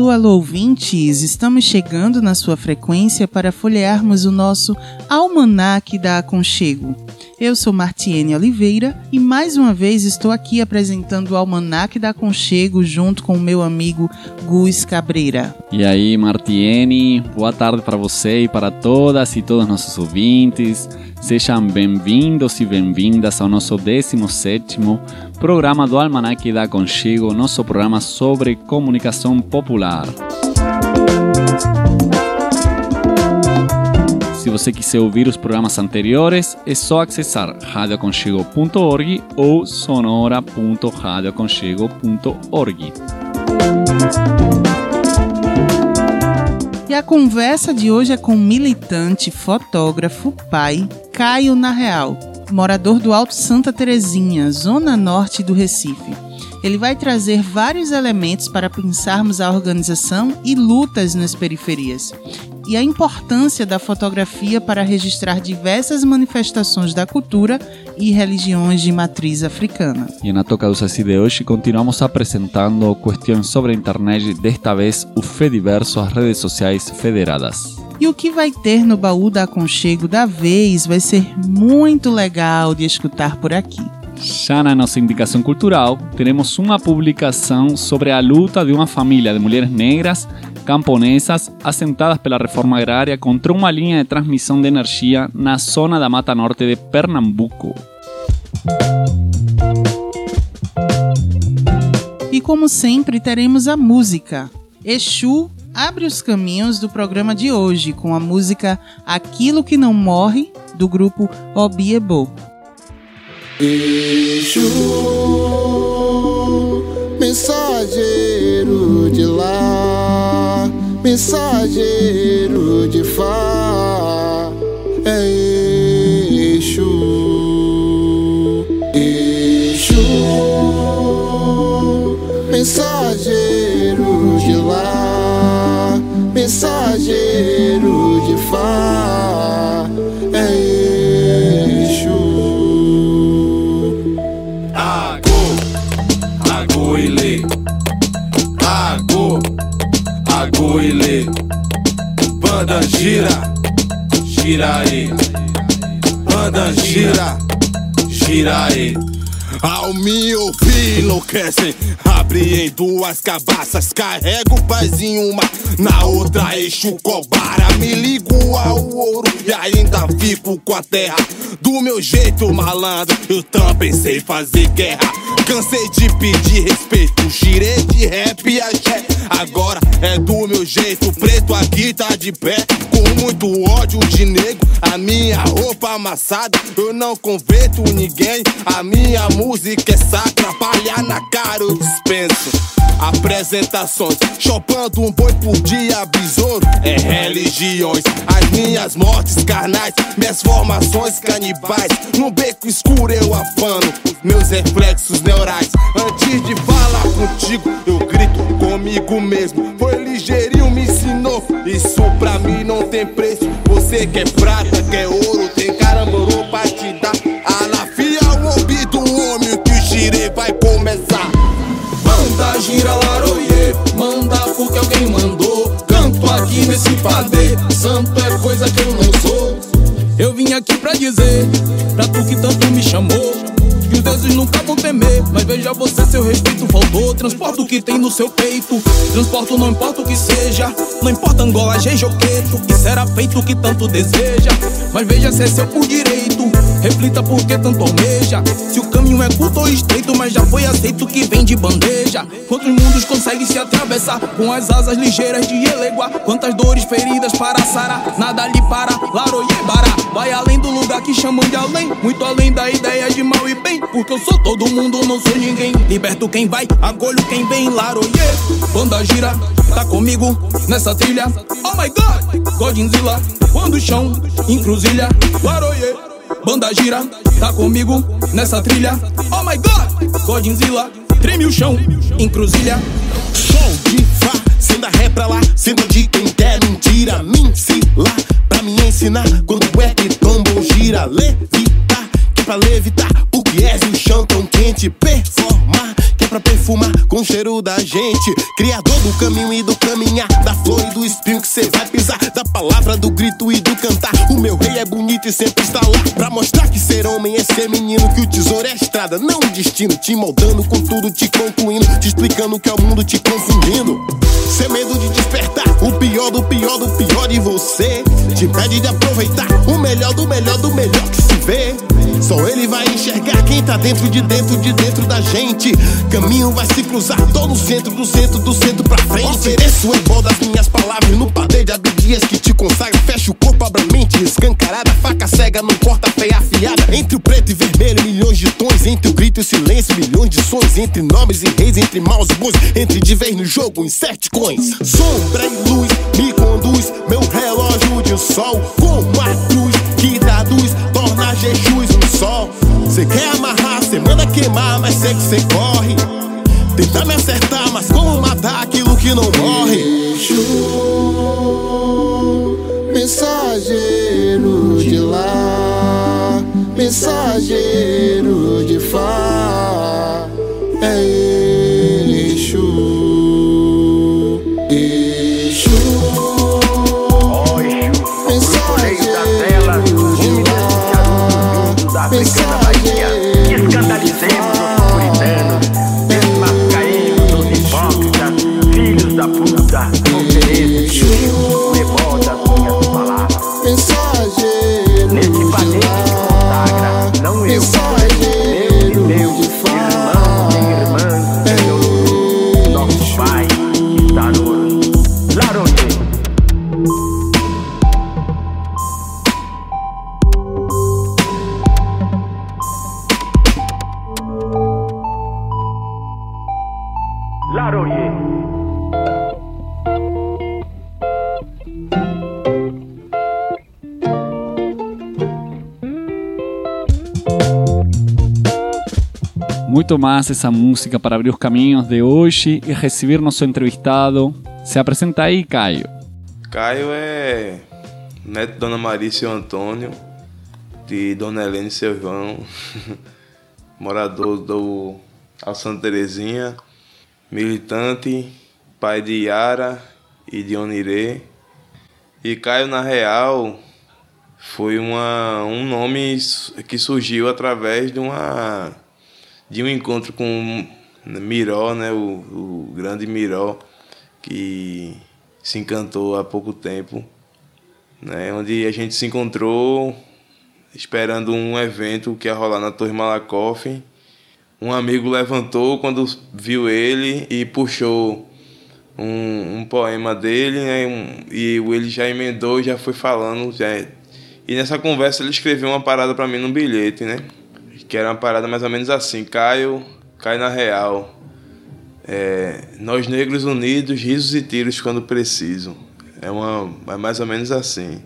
Alô, alô, ouvintes! Estamos chegando na sua frequência para folhearmos o nosso Almanac da Aconchego. Eu sou Martiene Oliveira e mais uma vez estou aqui apresentando o Almanac da Aconchego junto com o meu amigo Gus Cabreira. E aí, Martiene, boa tarde para você e para todas e todos nossos ouvintes. Sejam bem-vindos e bem-vindas ao nosso 17 programa do Almanac da Conchego, nosso programa sobre comunicação popular. Se você quiser ouvir os programas anteriores, é só acessar radioaconchego.org ou sonora.radioaconchego.org. E a conversa de hoje é com o militante, fotógrafo, pai, Caio Na Real, morador do Alto Santa Terezinha, zona norte do Recife. Ele vai trazer vários elementos para pensarmos a organização e lutas nas periferias e a importância da fotografia para registrar diversas manifestações da cultura e religiões de matriz africana. E na Toca dos Assi de hoje continuamos apresentando questões sobre a internet, desta vez o Fediverso, as redes sociais federadas. E o que vai ter no baú da aconchego da vez vai ser muito legal de escutar por aqui. Já na nossa indicação cultural, teremos uma publicação sobre a luta de uma família de mulheres negras camponesas assentadas pela reforma agrária contra uma linha de transmissão de energia na zona da Mata Norte de Pernambuco. E como sempre, teremos a música. Exu abre os caminhos do programa de hoje com a música Aquilo que Não Morre, do grupo Obiebo. Exu, mensageiro de lá, mensageiro de Fá, é Exu, mensageiro de lá, mensageiro de Fá, é Exu. Agô, agô ilê. Agô, agô ilê. Banda gira, gira aí. Banda gira, gira aí. Ao me ouvir enlouquecem. Abre em duas cabaças Carrego paz em uma. Na outra eixo cobara Me ligo ao ouro E ainda fico com a terra. Do meu jeito malandro Eu também sei fazer guerra Cansei de pedir respeito Girei de rap e axé Agora é do meu jeito Preto aqui tá de pé. Com muito ódio de negro A minha roupa amassada. Eu não converto ninguém A minha música é sacra. Palha na cara eu dispenso Apresentações. Chopando um boi por dia Besouro. É religiões As minhas mortes carnais. Minhas formações canibais. No beco escuro eu afano. Meus reflexos neurais Antes de falar contigo Eu grito comigo mesmo Foi ligeirinho me ensinou Isso pra mim não tem preço Você quer prata, quer ouro Tem caramborô pra te dar Alafia o ouvido homem Que o gire vai começar Manda gira laroie, manda porque alguém mandou. Canto aqui nesse padê, santo é coisa que eu não sou. Eu vim aqui pra dizer, pra tu que tanto me chamou. Os deuses nunca vão temer, mas veja você, seu respeito faltou. Transporta o que tem no seu peito, transporto não importa o que seja. Não importa Angola, Jejoqueto, que será feito o que tanto deseja. Mas veja se é seu por direito. Reflita por que tanto almeja. Se o caminho é curto ou estreito, mas já foi aceito que vem de bandeja. Quantos mundos consegue se atravessar com as asas ligeiras de Eleguá? Quantas dores feridas para sarar, nada lhe para, Laroyebara. Vai além do lugar que chamam de além, muito além da ideia de mal e bem. Porque eu sou todo mundo, não sou ninguém. Liberto quem vai, acolho quem vem, Laroye. Banda gira, tá comigo nessa trilha. Oh my god, Godzilla, quando o chão encruzilha, Laroye. Banda gira, tá comigo nessa trilha. Oh my god, Godzilla, treme o chão, encruzilha. Show de fazenda ré pra lá, sendo de quem quer mentira. Me lá pra me ensinar quando é que tombam gira. Levitar, que é pra levitar, porque és o chão tão quente. Performar, que é pra perfumar com o cheiro da gente. Criador do caminho e do caminhar, da flor e do espinho que cê vai pisar. Da palavra, do grito e do cantar. O meu rei é bonito e sempre está lá. Pra mostrar que ser homem é ser menino, que o tesouro é a estrada, não o destino. Te moldando com tudo, te concluindo, te explicando que é o mundo te confundindo. Sem medo de despertar o pior do pior do pior de você. Te impede de aproveitar o melhor do melhor do melhor que se vê. Só ele vai enxergar quem tá dentro de dentro de dentro da gente. Caminho vai se cruzar, tô no centro do centro do centro pra frente. Ofereço em bol das minhas palavras no padê de abdias que te consagra. Fecha o corpo, abre a mente, escancarada. Faca cega, não corta feia afiada. Entre o preto e vermelho, milhões de tons. Entre o grito e o silêncio, milhões de sons. Entre nomes e reis, entre maus e bons. Entre de vez no jogo, inserte coins. Sombra e luz me conduz, meu relógio de sol. Com a cruz que traduz, torna Jesus um sol. Cê quer amarrar, cê manda queimar, mas sei que cê corre. Tenta me acertar, mas como matar aquilo que não morre? Exu, mensageiro de lá, mensageiro Massa essa música para abrir os caminhos de hoje e receber nosso entrevistado. Se apresenta aí, Caio. Caio é neto de Dona Maria e seu Antônio, de Dona Helena e seu João, morador do Al Santa Terezinha, militante, pai de Yara e de Onirê. E Caio, na real, foi uma, um nome que surgiu através de uma de um encontro com Miró, né, o, o grande Miró, que se encantou há pouco tempo, né, onde a gente se encontrou esperando um evento que ia rolar na Torre Malakoff. Um amigo levantou quando viu ele e puxou um, um poema dele, né, e ele já emendou e já foi falando. Já, e nessa conversa ele escreveu uma parada para mim num bilhete, né? Que era uma parada mais ou menos assim: Caio, cai na real. É, nós negros unidos, risos e tiros quando preciso. É, uma, é mais ou menos assim.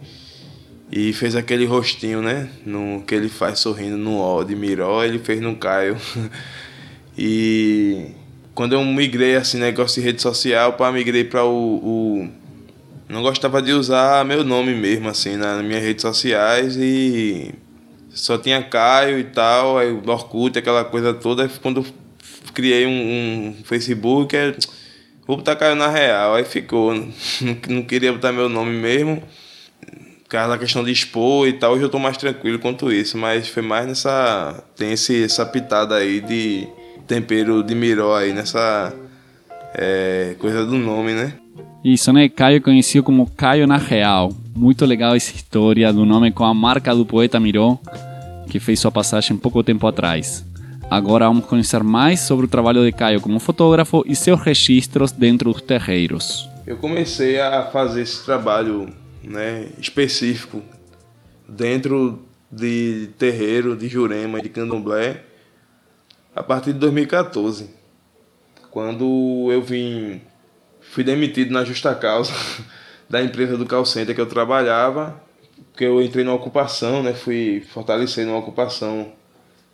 E fez aquele rostinho, né? No, que ele faz sorrindo no ó de Miró, ele fez no Caio. e quando eu migrei assim, negócio de rede social, pá, migrei para o, o. Não gostava de usar meu nome mesmo, assim, na- nas minhas redes sociais e só tinha Caio e tal, aí o Orkut, aquela coisa toda. Quando criei um, um Facebook, é, vou botar Caio na real, aí ficou. Não, não queria botar meu nome mesmo, por causa da questão de expor e tal. Hoje eu tô mais tranquilo quanto isso, mas foi mais nessa. Tem esse, essa pitada aí de tempero de miró aí, nessa é, coisa do nome, né? Isso, né? Caio conhecido como Caio na Real. Muito legal essa história do nome com a marca do poeta Miró. que fez sua passagem pouco tempo atrás. Agora vamos conhecer mais sobre o trabalho de Caio como fotógrafo e seus registros dentro dos terreiros. Eu comecei a fazer esse trabalho né, específico dentro de terreiro, de Jurema, de Candomblé, a partir de 2014, quando eu vim, fui demitido na justa causa da empresa do call center que eu trabalhava, porque eu entrei numa ocupação, né, fui fortalecer numa ocupação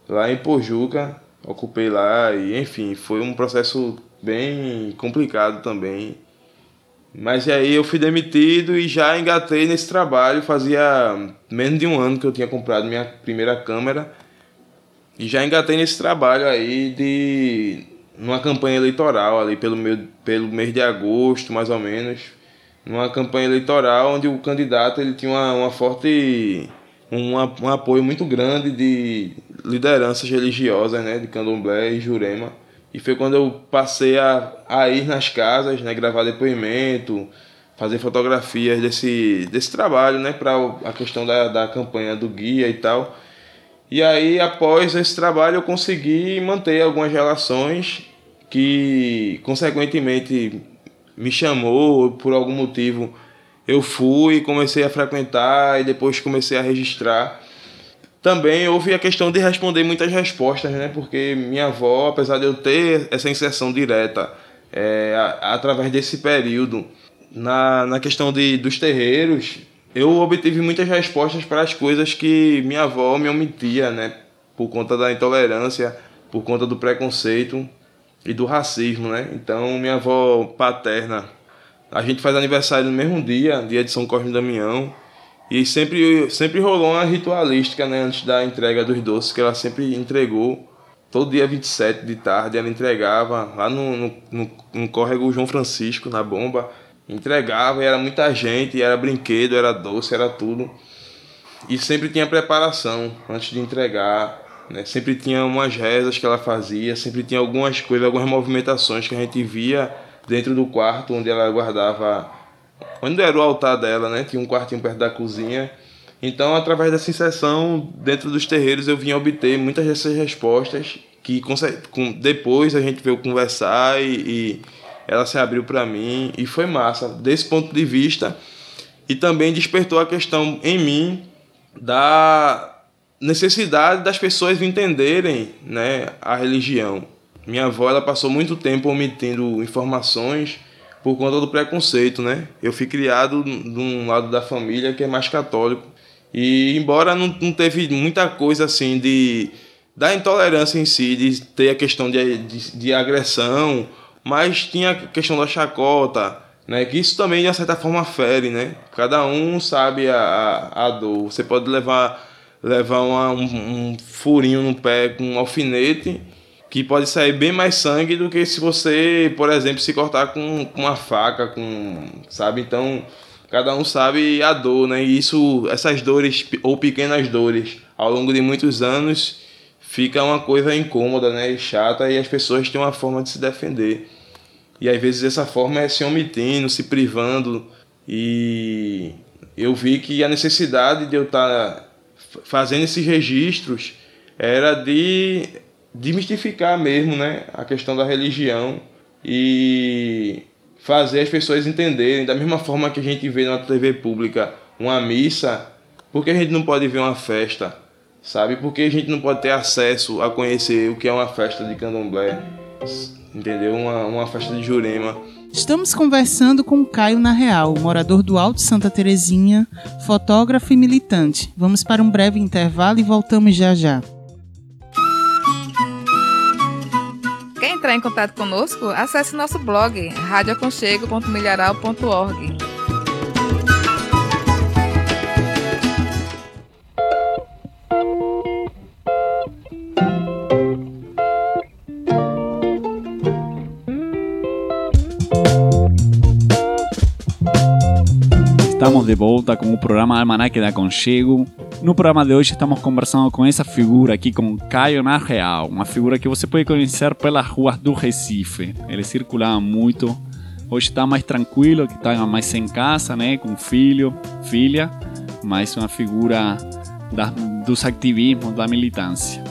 lá em Pojuca, ocupei lá e enfim, foi um processo bem complicado também. Mas aí eu fui demitido e já engatei nesse trabalho, fazia menos de um ano que eu tinha comprado minha primeira câmera. E já engatei nesse trabalho aí de numa campanha eleitoral ali pelo, meu, pelo mês de agosto, mais ou menos, numa campanha eleitoral onde o candidato ele tinha uma, uma forte um, um apoio muito grande de lideranças religiosas, né, de Candomblé e Jurema. E foi quando eu passei a, a ir nas casas, né, gravar depoimento, fazer fotografias desse, desse trabalho, né, para a questão da, da campanha do guia e tal. E aí, após esse trabalho, eu consegui manter algumas relações que, consequentemente, me chamou por algum motivo. Eu fui, comecei a frequentar e depois comecei a registrar. Também houve a questão de responder muitas respostas, né? Porque minha avó, apesar de eu ter essa inserção direta é, através desse período na, na questão de, dos terreiros, eu obtive muitas respostas para as coisas que minha avó me omitia, né? Por conta da intolerância, por conta do preconceito e do racismo, né? Então, minha avó paterna, a gente faz aniversário no mesmo dia, dia de São Cosme e Damião, e sempre, sempre rolou uma ritualística, né, antes da entrega dos doces, que ela sempre entregou. Todo dia 27 de tarde ela entregava lá no, no, no, no córrego João Francisco, na bomba. Entregava e era muita gente, era brinquedo, era doce, era tudo. E sempre tinha preparação antes de entregar. Né? Sempre tinha umas rezas que ela fazia, sempre tinha algumas coisas, algumas movimentações que a gente via dentro do quarto onde ela guardava onde era o altar dela, né? Tinha um quartinho perto da cozinha. Então, através dessa inserção dentro dos terreiros, eu vim obter muitas dessas respostas que depois a gente veio conversar e, e ela se abriu para mim e foi massa desse ponto de vista e também despertou a questão em mim da necessidade das pessoas entenderem né, a religião. Minha avó ela passou muito tempo omitindo informações por conta do preconceito, né? Eu fui criado de um lado da família que é mais católico. E embora não, não teve muita coisa assim de da intolerância em si, de ter a questão de, de, de agressão, mas tinha a questão da chacota, né? Que isso também de certa forma fere, né? Cada um sabe a, a, a dor. Você pode levar levar uma, um, um furinho no pé com um alfinete que pode sair bem mais sangue do que se você, por exemplo, se cortar com, com uma faca, com, sabe? Então, cada um sabe a dor, né? E isso, essas dores ou pequenas dores, ao longo de muitos anos, fica uma coisa incômoda, né? E chata e as pessoas têm uma forma de se defender. E às vezes essa forma é se omitindo, se privando. E eu vi que a necessidade de eu estar tá fazendo esses registros era de desmistificar mesmo, né, a questão da religião e fazer as pessoas entenderem da mesma forma que a gente vê na TV pública uma missa, por que a gente não pode ver uma festa, sabe? Por que a gente não pode ter acesso a conhecer o que é uma festa de candomblé, entendeu? Uma, uma festa de Jurema. Estamos conversando com Caio Na Real, morador do Alto Santa Terezinha, fotógrafo e militante. Vamos para um breve intervalo e voltamos já já. entrar em contato conosco, acesse nosso blog radioaconchego.milharal.org. de volta com o programa Almanac da Conchego. No programa de hoje estamos conversando com essa figura aqui, com Caio na Real, uma figura que você pode conhecer pelas ruas do Recife. Ele circulava muito. Hoje está mais tranquilo, que está mais em casa, né, com filho, filha, mas uma figura da, dos ativismos da militância.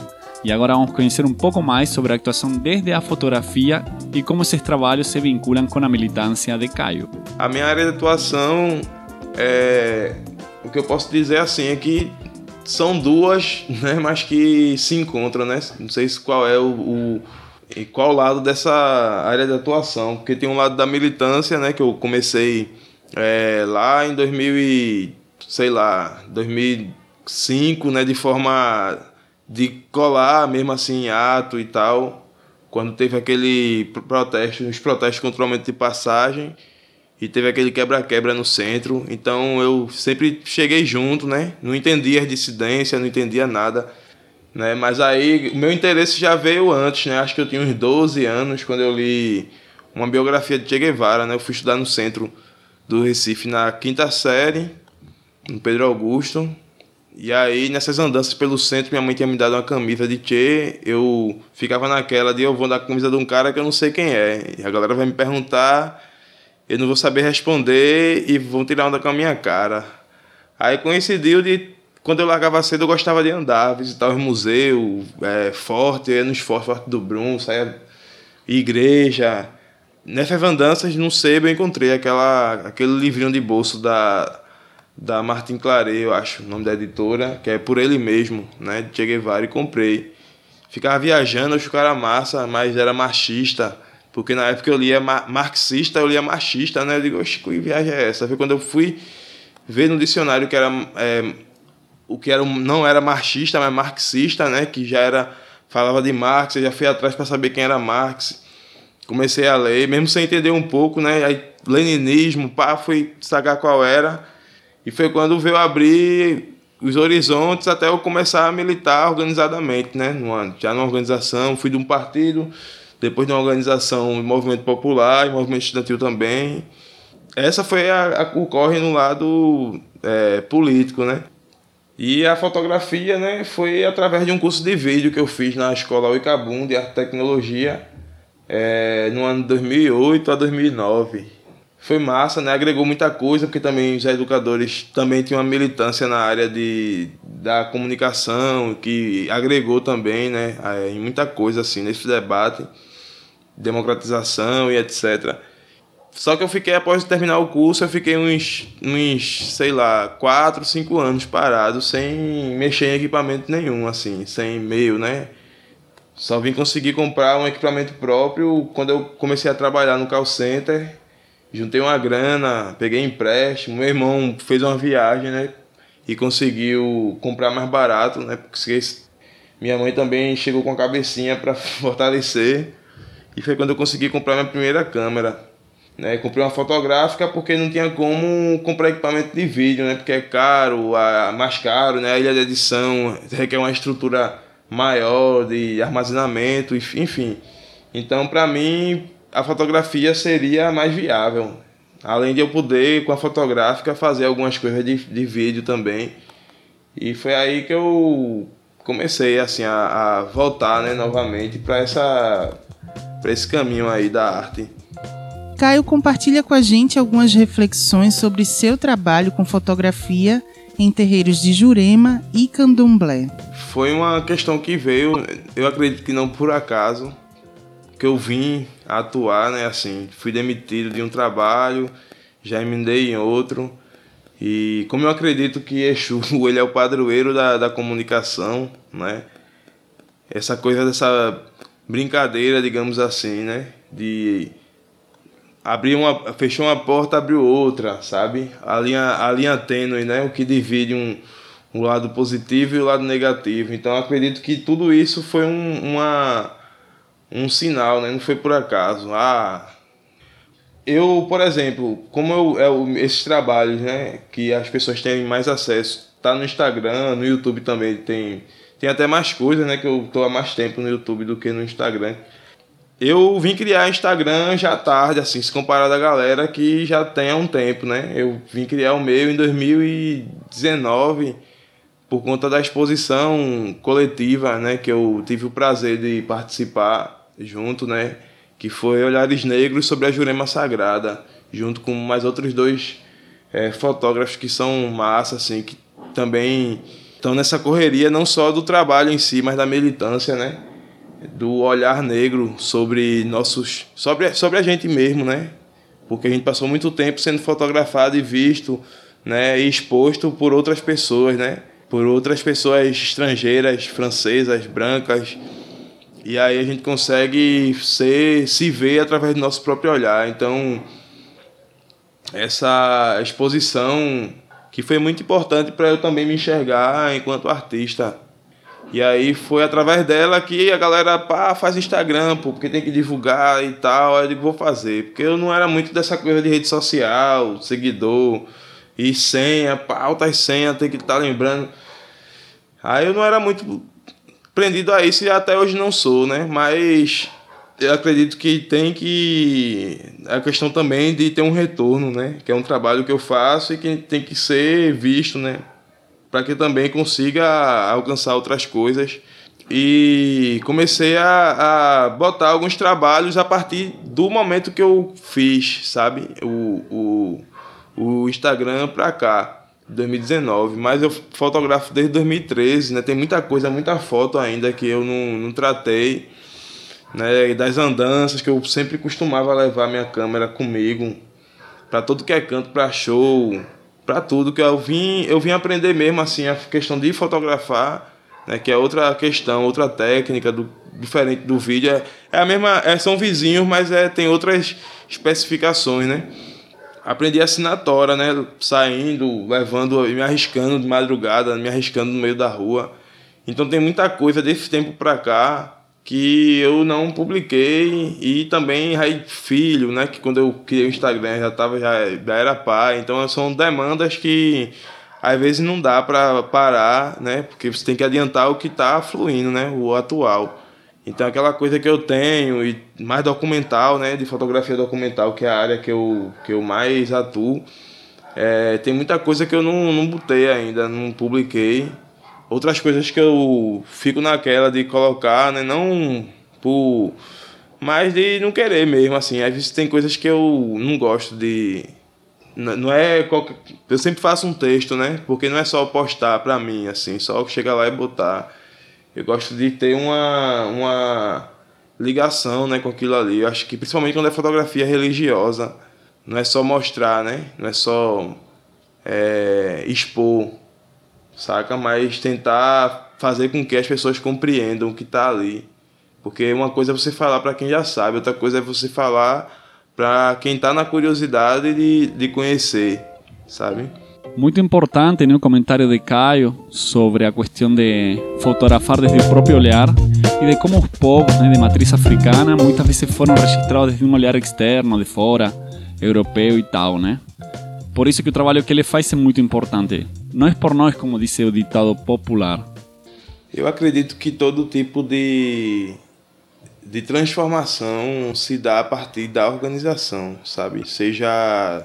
E agora vamos conhecer um pouco mais sobre a atuação desde a fotografia e como esses trabalhos se vinculam com a militância de Caio. A minha área de atuação é. O que eu posso dizer assim é que são duas, né, mas que se encontram, né? Não sei se qual é o, o qual lado dessa área de atuação, porque tem um lado da militância, né, que eu comecei é, lá em 2000 e, sei lá, 2005, né, de forma de colar mesmo assim ato e tal, quando teve aquele protesto, os protestos contra o aumento de passagem e teve aquele quebra-quebra no centro. Então eu sempre cheguei junto, né? Não entendia as dissidências, não entendia nada, né? Mas aí o meu interesse já veio antes, né? Acho que eu tinha uns 12 anos quando eu li uma biografia de Che Guevara, né? Eu fui estudar no centro do Recife na quinta série, no Pedro Augusto. E aí, nessas andanças pelo centro, minha mãe tinha me dado uma camisa de Che. Eu ficava naquela de eu vou dar a camisa de um cara que eu não sei quem é. E a galera vai me perguntar eu não vou saber responder e vão tirar onda com a minha cara. Aí coincidiu de quando eu largava cedo eu gostava de andar, visitar os museus, é, forte, ia nos fortes, forte do Brum, saia igreja. Nessas andanças no Sebo eu encontrei aquela, aquele livrinho de bolso da, da Martin Claret, eu acho, o nome da editora, que é por ele mesmo, né, de Che e comprei. Ficava viajando, eu que era massa, mas era machista porque na época eu lia marxista, eu lia machista, né? Eu digo, oxe, que viagem é essa? Foi quando eu fui ver no dicionário que era é, o que era não era marxista, mas marxista, né? Que já era falava de Marx, eu já fui atrás para saber quem era Marx. Comecei a ler, mesmo sem entender um pouco, né? Aí leninismo, pá, fui sacar qual era. E foi quando veio abrir os horizontes até eu começar a militar organizadamente, né? Numa, já numa organização, fui de um partido, depois de uma organização, um movimento popular e movimento estudantil também. Essa foi a, a o corre no lado é, político, né? E a fotografia, né, foi através de um curso de vídeo que eu fiz na escola Oicabum de Arte e Tecnologia é, no ano 2008 a 2009. Foi massa, né? Agregou muita coisa, porque também os educadores também tinham uma militância na área de, da comunicação, que agregou também, né, em muita coisa assim nesse debate democratização e etc. Só que eu fiquei, após terminar o curso, eu fiquei uns, uns sei lá, 4, 5 anos parado, sem mexer em equipamento nenhum, assim, sem e-mail, né? Só vim conseguir comprar um equipamento próprio quando eu comecei a trabalhar no call center. Juntei uma grana, peguei empréstimo. Meu irmão fez uma viagem, né? E conseguiu comprar mais barato, né? Porque minha mãe também chegou com a cabecinha para fortalecer. E foi quando eu consegui comprar minha primeira câmera. Né? Comprei uma fotográfica porque não tinha como comprar equipamento de vídeo, né? Porque é caro, a, mais caro, né? A ilha de edição requer uma estrutura maior de armazenamento, enfim. Então, para mim, a fotografia seria mais viável. Além de eu poder, com a fotográfica, fazer algumas coisas de, de vídeo também. E foi aí que eu comecei assim a, a voltar né, novamente para essa para esse caminho aí da arte. Caio compartilha com a gente algumas reflexões sobre seu trabalho com fotografia em terreiros de Jurema e Candomblé. Foi uma questão que veio, eu acredito que não por acaso, que eu vim atuar, né, assim, fui demitido de um trabalho, já emendei em outro, e como eu acredito que Exu, ele é o padroeiro da, da comunicação, né, essa coisa dessa brincadeira, digamos assim, né? De abrir uma, fechou uma porta, abriu outra, sabe? A linha, a linha tênue, né? O que divide um, um lado positivo e o lado negativo. Então acredito que tudo isso foi um, uma, um sinal, né? Não foi por acaso. Ah, eu, por exemplo, como eu, eu, esses trabalhos, né? Que as pessoas têm mais acesso, tá no Instagram, no YouTube também tem tem até mais coisas, né? Que eu tô há mais tempo no YouTube do que no Instagram. Eu vim criar Instagram já tarde, assim, se comparado à galera que já tem há um tempo, né? Eu vim criar o meu em 2019 por conta da exposição coletiva, né? Que eu tive o prazer de participar junto, né? Que foi Olhares Negros sobre a Jurema Sagrada, junto com mais outros dois é, fotógrafos que são massa, assim, que também Então, nessa correria, não só do trabalho em si, mas da militância, né? Do olhar negro sobre nossos. sobre, sobre a gente mesmo, né? Porque a gente passou muito tempo sendo fotografado e visto, né? E exposto por outras pessoas, né? Por outras pessoas estrangeiras, francesas, brancas. E aí a gente consegue ser, se ver através do nosso próprio olhar. Então, essa exposição que foi muito importante para eu também me enxergar enquanto artista. E aí foi através dela que a galera, pá, faz Instagram, pô, porque tem que divulgar e tal. Aí eu digo, vou fazer. Porque eu não era muito dessa coisa de rede social, seguidor e senha, pá, altas senhas, tem que estar tá lembrando. Aí eu não era muito prendido a isso e até hoje não sou, né? Mas eu acredito que tem que a questão também de ter um retorno, né? Que é um trabalho que eu faço e que tem que ser visto, né? Para que também consiga alcançar outras coisas. E comecei a, a botar alguns trabalhos a partir do momento que eu fiz, sabe? O, o, o Instagram para cá, 2019. Mas eu fotografo desde 2013, né? Tem muita coisa, muita foto ainda que eu não, não tratei né, das andanças que eu sempre costumava levar minha câmera comigo para todo que é canto, para show, para tudo que eu vim, eu vim aprender mesmo assim a questão de fotografar, né, que é outra questão, outra técnica do, diferente do vídeo, é, é a mesma, é, são vizinhos, mas é tem outras especificações, né? Aprendi a assinatória, né, saindo, levando, me arriscando de madrugada, me arriscando no meio da rua. Então tem muita coisa desse tempo para cá que eu não publiquei. E também Raí Filho, né, que quando eu criei o Instagram já tava já, já era pai, então são demandas que às vezes não dá para parar, né, porque você tem que adiantar o que está fluindo, né, o atual. Então aquela coisa que eu tenho e mais documental, né, de fotografia documental, que é a área que eu que eu mais atuo, é, tem muita coisa que eu não, não botei ainda, não publiquei outras coisas que eu fico naquela de colocar, né? Não por. Mas de não querer mesmo, assim. Às vezes tem coisas que eu não gosto de. Não é qualquer... Eu sempre faço um texto, né? Porque não é só postar pra mim, assim, só chegar lá e botar. Eu gosto de ter uma, uma ligação né, com aquilo ali. Eu acho que principalmente quando é fotografia religiosa, não é só mostrar, né? Não é só é, expor saca? Mas tentar fazer com que as pessoas compreendam o que está ali. Porque uma coisa é você falar para quem já sabe, outra coisa é você falar para quem está na curiosidade de, de conhecer, sabe? Muito importante né, o comentário de Caio sobre a questão de fotografar desde o próprio olhar e de como os povos né, de matriz africana muitas vezes foram registrados desde um olhar externo, de fora, europeu e tal, né? Por isso que o trabalho que ele faz é muito importante. Não é por nós, como disse o ditado popular. Eu acredito que todo tipo de, de transformação se dá a partir da organização, sabe? Seja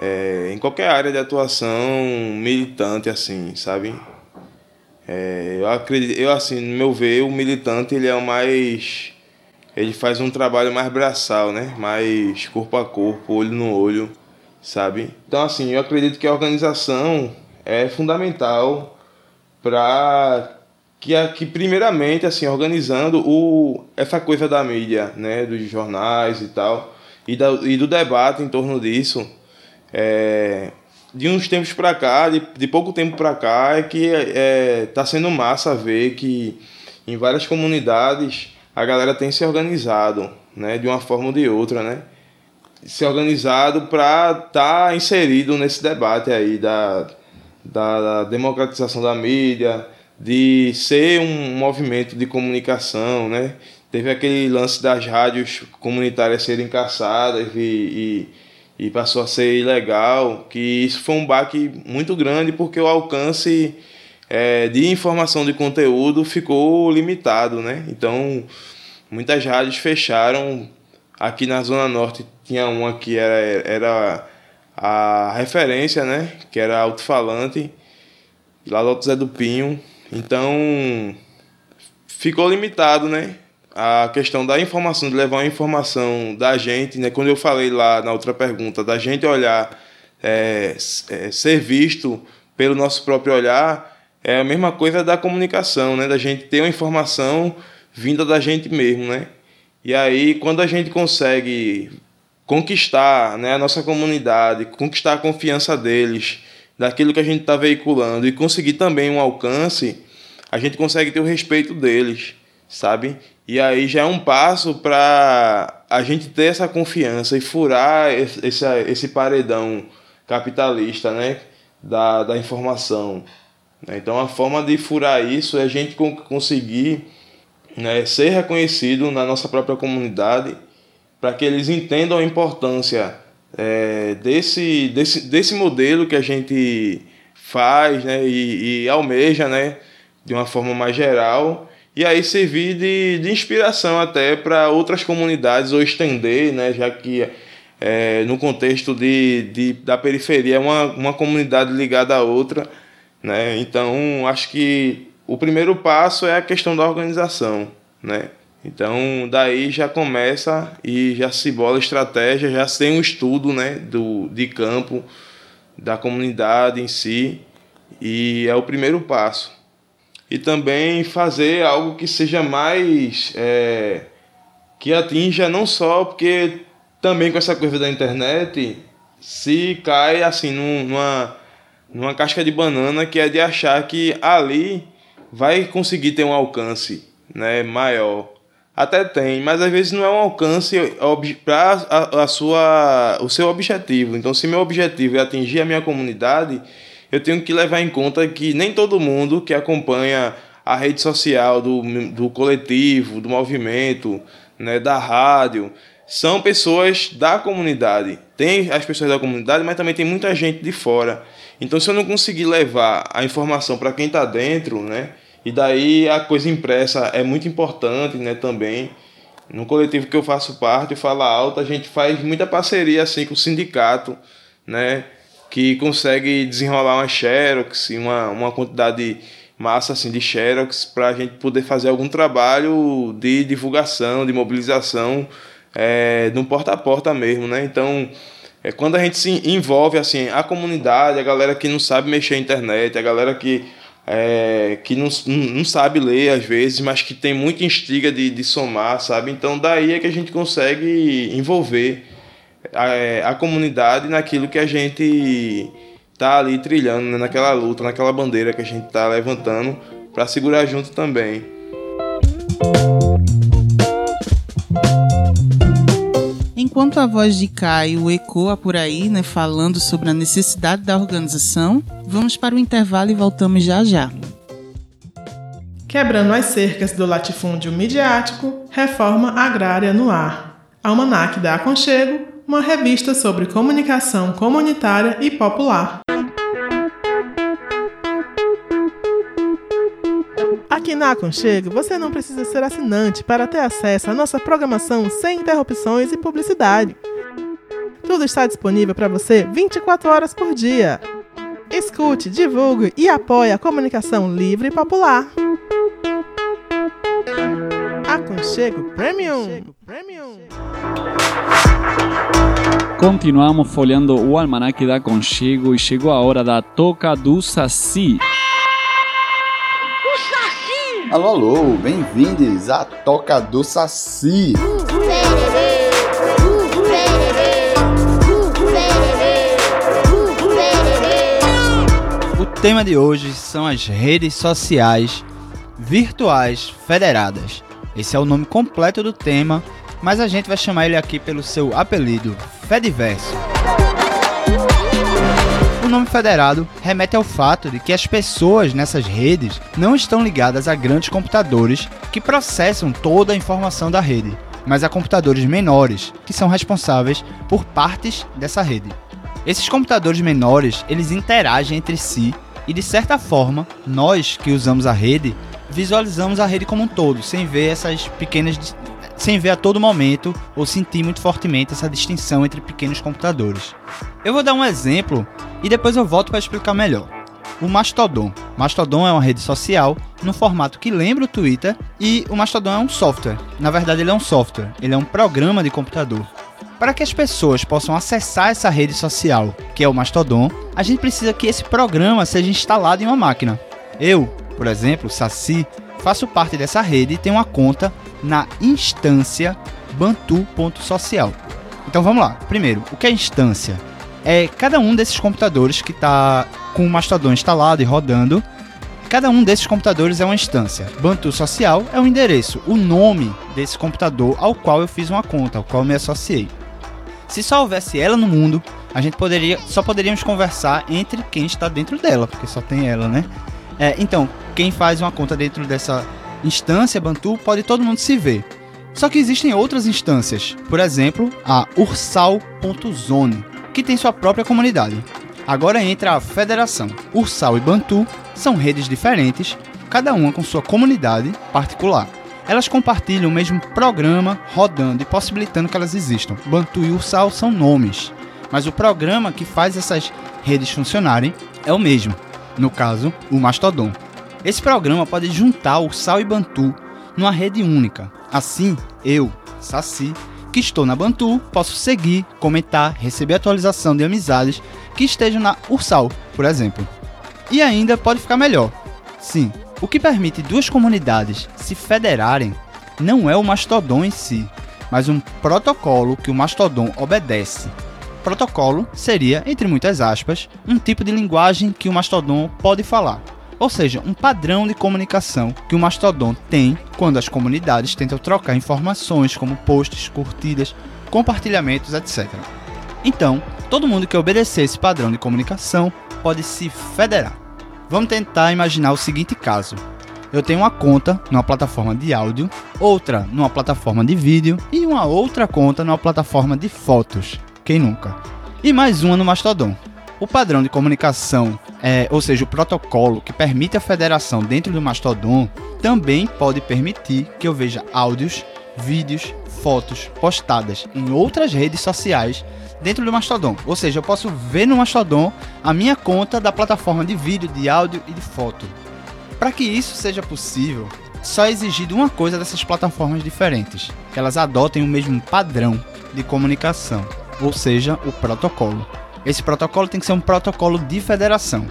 é, em qualquer área de atuação militante, assim, sabe? É, eu acredito, eu assim, no meu ver, o militante ele é o mais, ele faz um trabalho mais braçal, né? Mais corpo a corpo, olho no olho sabe? Então, assim, eu acredito que a organização é fundamental para que, que primeiramente, assim, organizando o, essa coisa da mídia, né, dos jornais e tal, e, da, e do debate em torno disso, é, de uns tempos para cá, de, de pouco tempo para cá, é que é, tá sendo massa ver que em várias comunidades a galera tem se organizado, né, de uma forma ou de outra, né? se organizado para estar tá inserido nesse debate aí da, da, da democratização da mídia, de ser um movimento de comunicação, né? Teve aquele lance das rádios comunitárias serem caçadas e, e, e, passou a ser ilegal, que isso foi um baque muito grande porque o alcance é, de informação de conteúdo ficou limitado, né? Então, muitas rádios fecharam aqui na Zona Norte tinha uma que era, era a referência, né? Que era alto-falante, lá do Alto Zé do Pinho. Então, ficou limitado, né? A questão da informação, de levar uma informação da gente, né? Quando eu falei lá na outra pergunta, da gente olhar, é, é, ser visto pelo nosso próprio olhar, é a mesma coisa da comunicação, né? Da gente ter uma informação vinda da gente mesmo, né? E aí, quando a gente consegue conquistar né, a nossa comunidade, conquistar a confiança deles, daquilo que a gente está veiculando e conseguir também um alcance, a gente consegue ter o respeito deles, sabe? E aí já é um passo para a gente ter essa confiança e furar esse, esse, esse paredão capitalista, né? Da, da informação. Então a forma de furar isso é a gente conseguir né, ser reconhecido na nossa própria comunidade para que eles entendam a importância é, desse, desse, desse modelo que a gente faz né, e, e almeja né, de uma forma mais geral e aí servir de, de inspiração até para outras comunidades ou estender, né, já que é, no contexto de, de, da periferia é uma, uma comunidade ligada a outra. Né? Então, acho que o primeiro passo é a questão da organização. Né? Então, daí já começa e já se bola estratégia, já tem um estudo né, do, de campo, da comunidade em si, e é o primeiro passo. E também fazer algo que seja mais. É, que atinja não só, porque também com essa coisa da internet se cai assim numa, numa casca de banana que é de achar que ali vai conseguir ter um alcance né, maior. Até tem, mas às vezes não é um alcance para a, a sua, o seu objetivo. Então, se meu objetivo é atingir a minha comunidade, eu tenho que levar em conta que nem todo mundo que acompanha a rede social do, do coletivo, do movimento, né, da rádio, são pessoas da comunidade. Tem as pessoas da comunidade, mas também tem muita gente de fora. Então, se eu não conseguir levar a informação para quem está dentro, né, e daí a coisa impressa é muito importante, né, também. No coletivo que eu faço parte, Fala Alta, a gente faz muita parceria assim com o sindicato, né, que consegue desenrolar uma xerox, uma, uma quantidade massa assim de xerox para a gente poder fazer algum trabalho de divulgação, de mobilização é, no porta a porta mesmo, né? Então, é, quando a gente se envolve assim, a comunidade, a galera que não sabe mexer na internet, a galera que é, que não, não sabe ler às vezes, mas que tem muita instiga de, de somar, sabe? Então daí é que a gente consegue envolver a, é, a comunidade naquilo que a gente tá ali trilhando, né? naquela luta, naquela bandeira que a gente tá levantando para segurar junto também. Enquanto a voz de Caio ecoa por aí, né, falando sobre a necessidade da organização, vamos para o intervalo e voltamos já já. Quebrando as cercas do latifúndio midiático, reforma agrária no ar. Almanac da Aconchego, uma revista sobre comunicação comunitária e popular. Aqui na Aconchego, você não precisa ser assinante para ter acesso à nossa programação sem interrupções e publicidade. Tudo está disponível para você 24 horas por dia. Escute, divulgue e apoie a comunicação livre e popular. Aconchego Premium. Continuamos folhando o almanaque da Aconchego e chegou a hora da Toca do Saci. Alô, alô, bem-vindos à Toca do Saci. O tema de hoje são as redes sociais virtuais federadas. Esse é o nome completo do tema, mas a gente vai chamar ele aqui pelo seu apelido, Fediverso. O nome federado remete ao fato de que as pessoas nessas redes não estão ligadas a grandes computadores que processam toda a informação da rede, mas a computadores menores que são responsáveis por partes dessa rede. Esses computadores menores, eles interagem entre si e de certa forma, nós que usamos a rede, visualizamos a rede como um todo, sem ver essas pequenas sem ver a todo momento ou sentir muito fortemente essa distinção entre pequenos computadores. Eu vou dar um exemplo e depois eu volto para explicar melhor. O Mastodon. Mastodon é uma rede social no formato que lembra o Twitter e o Mastodon é um software. Na verdade, ele é um software, ele é um programa de computador. Para que as pessoas possam acessar essa rede social, que é o Mastodon, a gente precisa que esse programa seja instalado em uma máquina. Eu, por exemplo, Saci, faço parte dessa rede e tenho uma conta na instância bantu.social. Então vamos lá. Primeiro, o que é instância? É cada um desses computadores que está com o Mastodon instalado e rodando. Cada um desses computadores é uma instância. Bantu Social é o endereço, o nome desse computador ao qual eu fiz uma conta, ao qual eu me associei. Se só houvesse ela no mundo, a gente poderia, só poderíamos conversar entre quem está dentro dela, porque só tem ela, né? É, então, quem faz uma conta dentro dessa instância Bantu pode todo mundo se ver. Só que existem outras instâncias, por exemplo, a ursal.zone, que tem sua própria comunidade. Agora entra a federação. Ursal e Bantu são redes diferentes, cada uma com sua comunidade particular. Elas compartilham o mesmo programa rodando e possibilitando que elas existam. Bantu e Ursal são nomes, mas o programa que faz essas redes funcionarem é o mesmo, no caso, o Mastodon. Esse programa pode juntar Ursal e Bantu numa rede única. Assim, eu, Saci, que estou na Bantu, posso seguir, comentar, receber atualização de amizades que estejam na Ursal, por exemplo. E ainda pode ficar melhor. Sim, o que permite duas comunidades se federarem não é o Mastodon em si, mas um protocolo que o Mastodon obedece. Protocolo seria, entre muitas aspas, um tipo de linguagem que o Mastodon pode falar, ou seja, um padrão de comunicação que o Mastodon tem quando as comunidades tentam trocar informações como posts, curtidas, compartilhamentos, etc. Então, todo mundo que obedecer esse padrão de comunicação pode se federar. Vamos tentar imaginar o seguinte caso. Eu tenho uma conta numa plataforma de áudio, outra numa plataforma de vídeo e uma outra conta numa plataforma de fotos. Quem nunca? E mais uma no Mastodon. O padrão de comunicação, é, ou seja, o protocolo que permite a federação dentro do Mastodon, também pode permitir que eu veja áudios, vídeos, fotos postadas em outras redes sociais dentro do Mastodon. Ou seja, eu posso ver no Mastodon a minha conta da plataforma de vídeo, de áudio e de foto. Para que isso seja possível, só é exigido uma coisa dessas plataformas diferentes: que elas adotem o mesmo padrão de comunicação, ou seja, o protocolo. Esse protocolo tem que ser um protocolo de federação.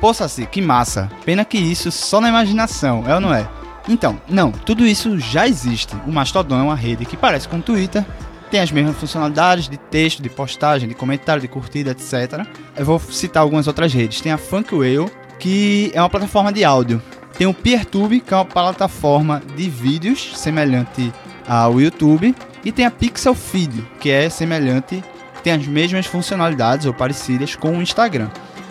Poxa, assim, que massa! Pena que isso só na imaginação, é ou não é? Então, não, tudo isso já existe. O Mastodon é uma rede que parece com o Twitter, tem as mesmas funcionalidades de texto, de postagem, de comentário, de curtida, etc. Eu vou citar algumas outras redes. Tem a Funk Whale, que é uma plataforma de áudio. Tem o PeerTube, que é uma plataforma de vídeos semelhante ao YouTube. E tem a Pixel Feed, que é semelhante, tem as mesmas funcionalidades ou parecidas com o Instagram.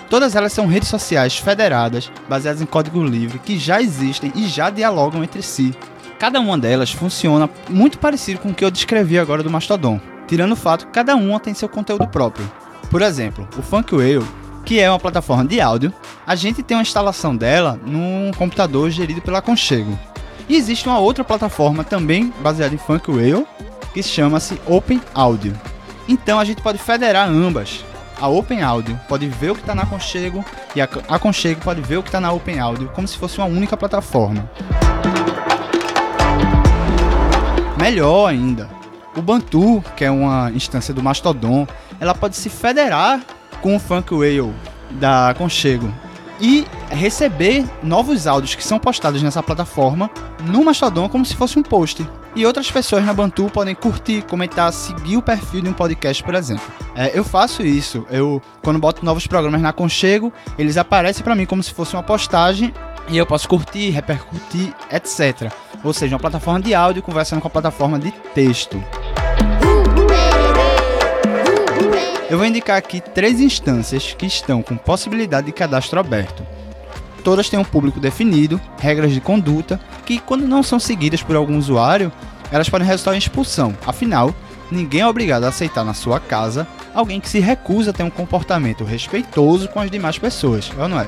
Todas elas são redes sociais federadas, baseadas em código livre, que já existem e já dialogam entre si. Cada uma delas funciona muito parecido com o que eu descrevi agora do Mastodon, tirando o fato que cada uma tem seu conteúdo próprio. Por exemplo, o Funk Whale, que é uma plataforma de áudio, a gente tem uma instalação dela num computador gerido pela Conchego. E existe uma outra plataforma também baseada em Funk Whale, que chama-se Open Audio. Então a gente pode federar ambas. A Open Audio pode ver o que está na Conchego e a Conchego pode ver o que está na Open Audio, como se fosse uma única plataforma. Melhor ainda, o Bantu, que é uma instância do Mastodon, ela pode se federar com o Funk Whale da Conchego e receber novos áudios que são postados nessa plataforma no Mastodon como se fosse um post. E outras pessoas na Bantu podem curtir, comentar, seguir o perfil de um podcast, por exemplo. É, eu faço isso. Eu, quando boto novos programas na Conchego, eles aparecem para mim como se fosse uma postagem e eu posso curtir, repercutir, etc. Ou seja, uma plataforma de áudio conversando com a plataforma de texto. Eu vou indicar aqui três instâncias que estão com possibilidade de cadastro aberto. Todas têm um público definido, regras de conduta, que, quando não são seguidas por algum usuário, elas podem resultar em expulsão. Afinal, ninguém é obrigado a aceitar na sua casa alguém que se recusa a ter um comportamento respeitoso com as demais pessoas, é ou não é?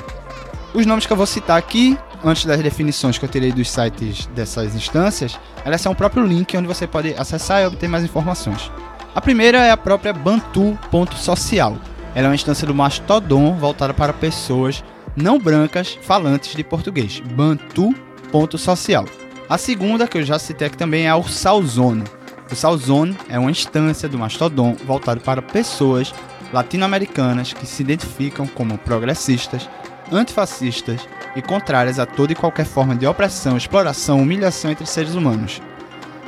Os nomes que eu vou citar aqui, antes das definições que eu tirei dos sites dessas instâncias, elas são o próprio link onde você pode acessar e obter mais informações. A primeira é a própria Bantu.social. Ela é uma instância do Mastodon voltada para pessoas não brancas falantes de português. Bantu.social. A segunda, que eu já citei aqui também, é o Salzone. O Salzone é uma instância do Mastodon voltado para pessoas latino-americanas que se identificam como progressistas, antifascistas e contrárias a toda e qualquer forma de opressão, exploração, humilhação entre seres humanos.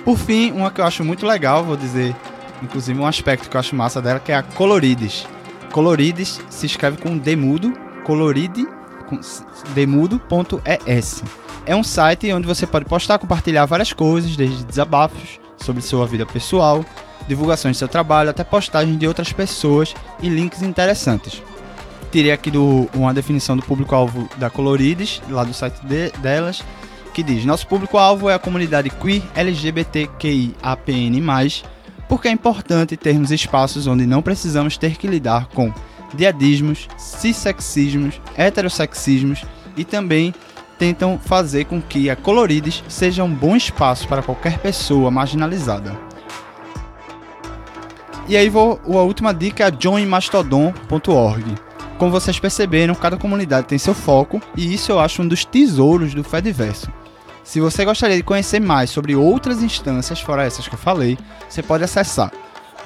Por fim, uma que eu acho muito legal, vou dizer, inclusive um aspecto que eu acho massa dela, que é a Colorides. Colorides se escreve com D mudo, coloride, com s- demudo.es. É um site onde você pode postar, compartilhar várias coisas, desde desabafos sobre sua vida pessoal, divulgações do seu trabalho, até postagens de outras pessoas e links interessantes. Tirei aqui do, uma definição do público-alvo da Colorides, lá do site de- delas, que diz: Nosso público-alvo é a comunidade queer LGBTQIAPN+, porque é importante termos espaços onde não precisamos ter que lidar com diadismos, cissexismos, heterossexismos e também tentam fazer com que a Colorides seja um bom espaço para qualquer pessoa marginalizada. E aí vou, a última dica é joinmastodon.org. Como vocês perceberam, cada comunidade tem seu foco e isso eu acho um dos tesouros do Fediverso. Se você gostaria de conhecer mais sobre outras instâncias fora essas que eu falei, você pode acessar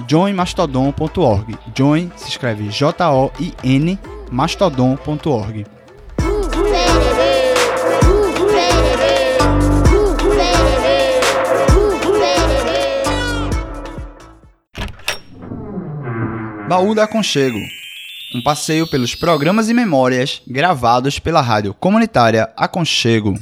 joinmastodon.org. Join se escreve J-O-I-N mastodon.org. Baú da Aconchego. Um passeio pelos programas e memórias gravados pela rádio comunitária Aconchego.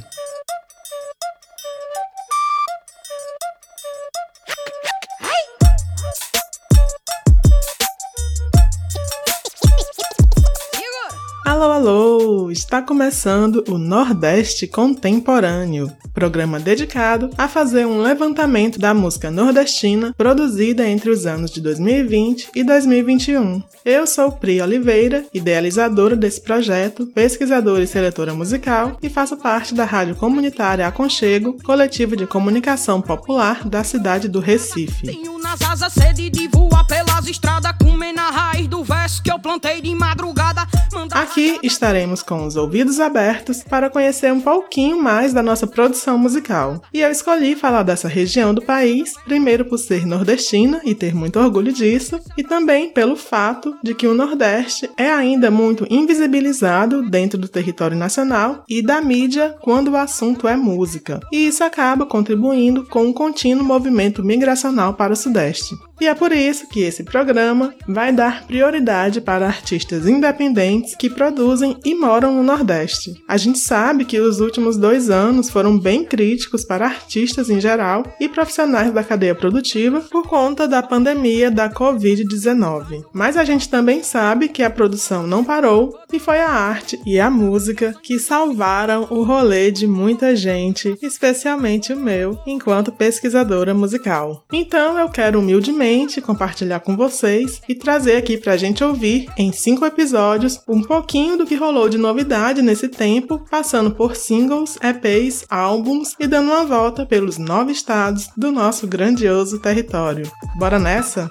Está começando o Nordeste Contemporâneo, programa dedicado a fazer um levantamento da música nordestina produzida entre os anos de 2020 e 2021. Eu sou Pri Oliveira, idealizadora desse projeto, pesquisadora e seletora musical e faço parte da rádio comunitária Aconchego, coletivo de comunicação popular da cidade do Recife. Tenho nas asas sede de voar pelas estradas, comer na raiz do verso que eu plantei de madrugada. Aqui estaremos com os ouvidos abertos para conhecer um pouquinho mais da nossa produção musical. E eu escolhi falar dessa região do país, primeiro por ser nordestina e ter muito orgulho disso, e também pelo fato de que o Nordeste é ainda muito invisibilizado dentro do território nacional e da mídia quando o assunto é música. E isso acaba contribuindo com um contínuo movimento migracional para o Sudeste. E é por isso que esse programa vai dar prioridade para artistas independentes que produzem e moram no Nordeste. A gente sabe que os últimos dois anos foram bem críticos para artistas em geral e profissionais da cadeia produtiva por conta da pandemia da Covid-19. Mas a gente também sabe que a produção não parou e foi a arte e a música que salvaram o rolê de muita gente, especialmente o meu, enquanto pesquisadora musical. Então eu quero humildemente compartilhar com vocês e trazer aqui pra gente ouvir em cinco episódios um pouquinho do que rolou de novidade nesse tempo, passando por singles, EPs, álbuns e dando uma volta pelos nove estados do nosso grandioso território. Bora nessa?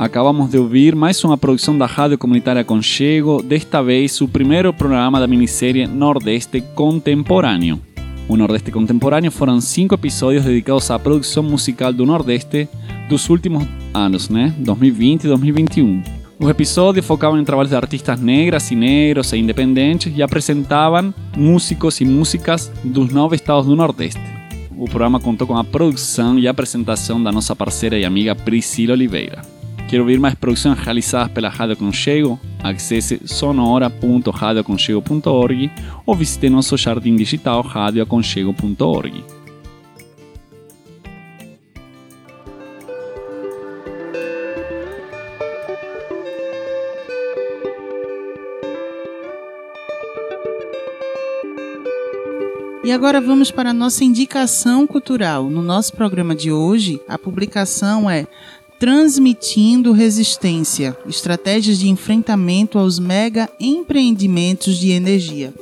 Acabamos de ouvir mais uma produção da Rádio Comunitária Conchego, desta vez o primeiro programa da minissérie Nordeste Contemporâneo. O Nordeste Contemporâneo foram cinco episódios dedicados à produção musical do Nordeste dos últimos anos, né? 2020 e 2021. Os episódios focavam em trabalhos de artistas negras e negros e independentes e apresentavam músicos e músicas dos nove estados do Nordeste. O programa contou com a produção e apresentação da nossa parceira e amiga Priscila Oliveira. Quer ouvir mais produções realizadas pela Rádio Conchego? Acesse sonora.radioaconchego.org ou visite nosso jardim digital radioaconchego.org. E agora vamos para a nossa indicação cultural. No nosso programa de hoje, a publicação é Transmitindo Resistência: Estratégias de Enfrentamento aos Mega Empreendimentos de Energia.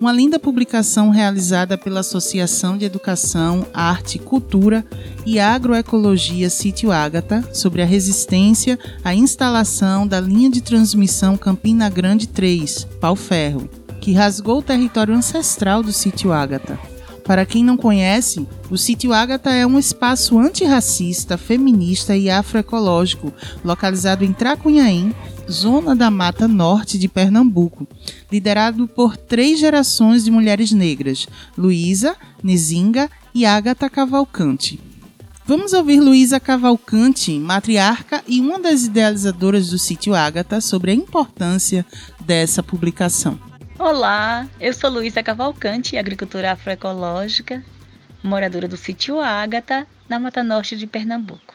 Uma linda publicação realizada pela Associação de Educação, Arte, Cultura e Agroecologia Sítio Ágata sobre a resistência à instalação da linha de transmissão Campina Grande 3, Pau Ferro, que rasgou o território ancestral do Sítio Ágata. Para quem não conhece, o Sítio Ágata é um espaço antirracista, feminista e afroecológico, localizado em Tracunhaém, zona da Mata Norte de Pernambuco, liderado por três gerações de mulheres negras: Luísa, Nizinga e Ágata Cavalcante. Vamos ouvir Luísa Cavalcante, matriarca e uma das idealizadoras do sítio Ágata, sobre a importância dessa publicação. Olá, eu sou Luísa Cavalcante, agricultora afroecológica, moradora do sítio Ágata, na Mata Norte de Pernambuco.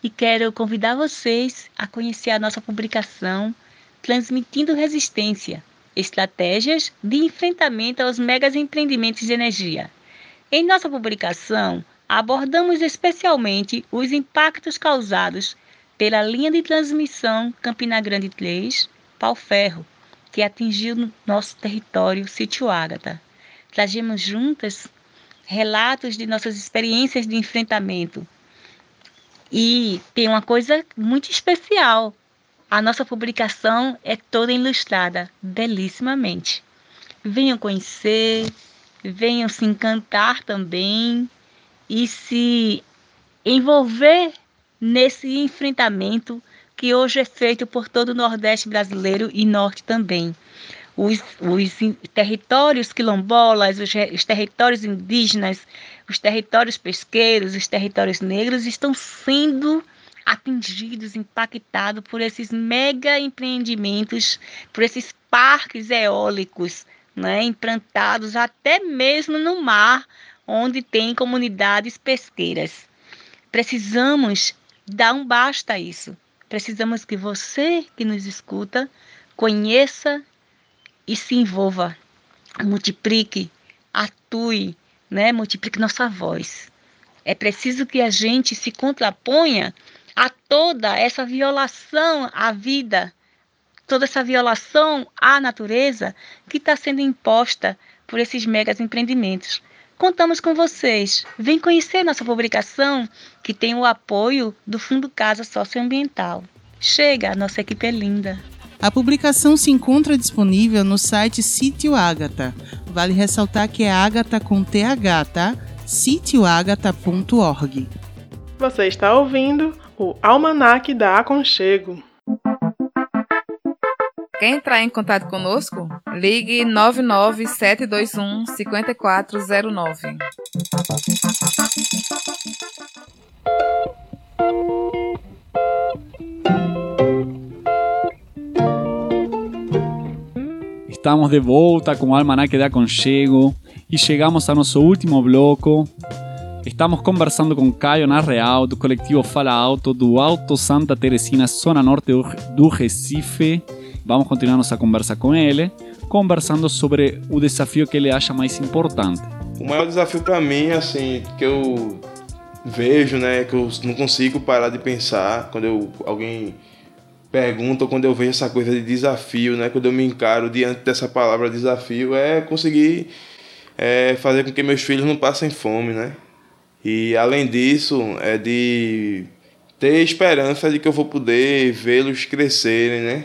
E quero convidar vocês a conhecer a nossa publicação Transmitindo Resistência, Estratégias de Enfrentamento aos Megas Empreendimentos de Energia. Em nossa publicação, abordamos especialmente os impactos causados pela linha de transmissão Campina Grande 3, Pau Ferro, que atingiu no nosso território Sítio Ágata. Trazemos juntas relatos de nossas experiências de enfrentamento. E tem uma coisa muito especial. A nossa publicação é toda ilustrada, belíssimamente. Venham conhecer, venham se encantar também e se envolver nesse enfrentamento que hoje é feito por todo o Nordeste brasileiro e Norte também. Os, os territórios quilombolas, os, os territórios indígenas, os territórios pesqueiros, os territórios negros estão sendo atingidos, impactados por esses mega empreendimentos, por esses parques eólicos, né, implantados até mesmo no mar, onde tem comunidades pesqueiras. Precisamos dar um basta a isso. Precisamos que você que nos escuta conheça e se envolva, multiplique, atue, né? multiplique nossa voz. É preciso que a gente se contraponha a toda essa violação à vida, toda essa violação à natureza que está sendo imposta por esses megas empreendimentos. Contamos com vocês. Vem conhecer nossa publicação, que tem o apoio do Fundo Casa Socioambiental. Chega, nossa equipe é linda. A publicação se encontra disponível no site Sítio Ágata. Vale ressaltar que é Ágata com TH, tá? sítioagata.org. Você está ouvindo o Almanac da Aconchego. Quer entrar em contato conosco? Ligue 99721 5409. Estamos de volta com o Almanac de Aconchego e chegamos ao nosso último bloco. Estamos conversando com Caio Narreal, do coletivo Fala Alto, do Alto Santa Teresina, zona norte do Recife. Vamos continuar nossa conversa com ele, conversando sobre o desafio que ele acha mais importante. O maior desafio para mim, assim, que eu vejo, né, que eu não consigo parar de pensar quando eu, alguém pergunta ou quando eu vejo essa coisa de desafio, né, quando eu me encaro diante dessa palavra desafio, é conseguir é, fazer com que meus filhos não passem fome, né? E além disso, é de ter esperança de que eu vou poder vê-los crescerem, né?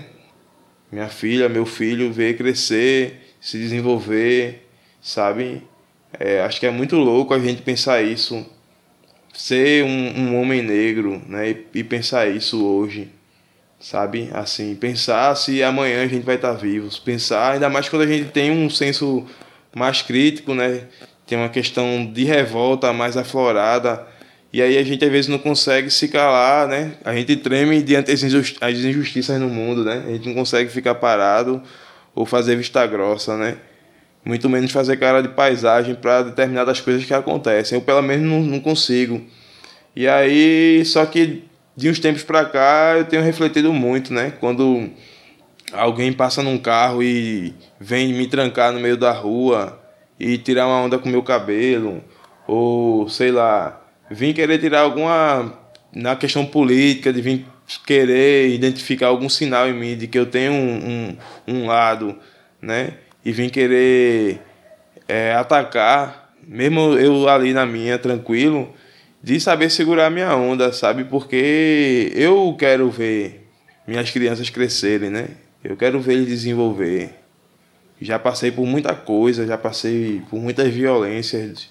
Minha filha, meu filho, ver crescer, se desenvolver, sabe? É, acho que é muito louco a gente pensar isso, ser um, um homem negro, né? E, e, pensar isso hoje, sabe? Assim, pensar se amanhã a gente vai estar vivos, pensar, ainda mais quando a gente tem um senso mais crítico, né? Tem uma questão de revolta mais aflorada. E aí a gente às vezes não consegue se calar, né? A gente treme diante das injustiças no mundo, né? A gente não consegue ficar parado ou fazer vista grossa, né? muito menos fazer cara de paisagem para determinadas coisas que acontecem. Eu pelo menos não, não consigo. E aí, só que de uns tempos para cá eu tenho refletido muito, né? Quando alguém passa num carro e vem me trancar no meio da rua e tirar uma onda com meu cabelo, ou sei lá, vim querer tirar alguma na questão política, de vir querer identificar algum sinal em mim de que eu tenho um, um, um lado, né? e vim querer é, atacar, mesmo eu ali na minha, tranquilo, de saber segurar minha onda, sabe? Porque eu quero ver minhas crianças crescerem, né? Eu quero ver eles desenvolver. Já passei por muita coisa, já passei por muitas violências.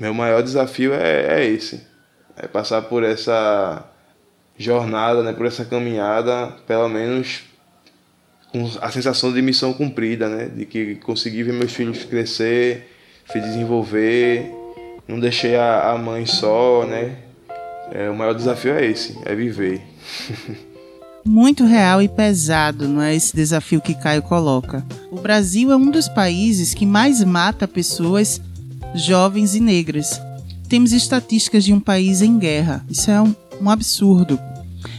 Meu maior desafio é, é esse. É passar por essa jornada, né, por essa caminhada, pelo menos com a sensação de missão cumprida, né, de que consegui ver meus filhos crescer, se desenvolver, não deixei a, a mãe só, né. É, o maior desafio é esse, é viver. Muito real e pesado, não é esse desafio que Caio coloca. O Brasil é um dos países que mais mata pessoas jovens e negras. Temos estatísticas de um país em guerra. Isso é um, um absurdo.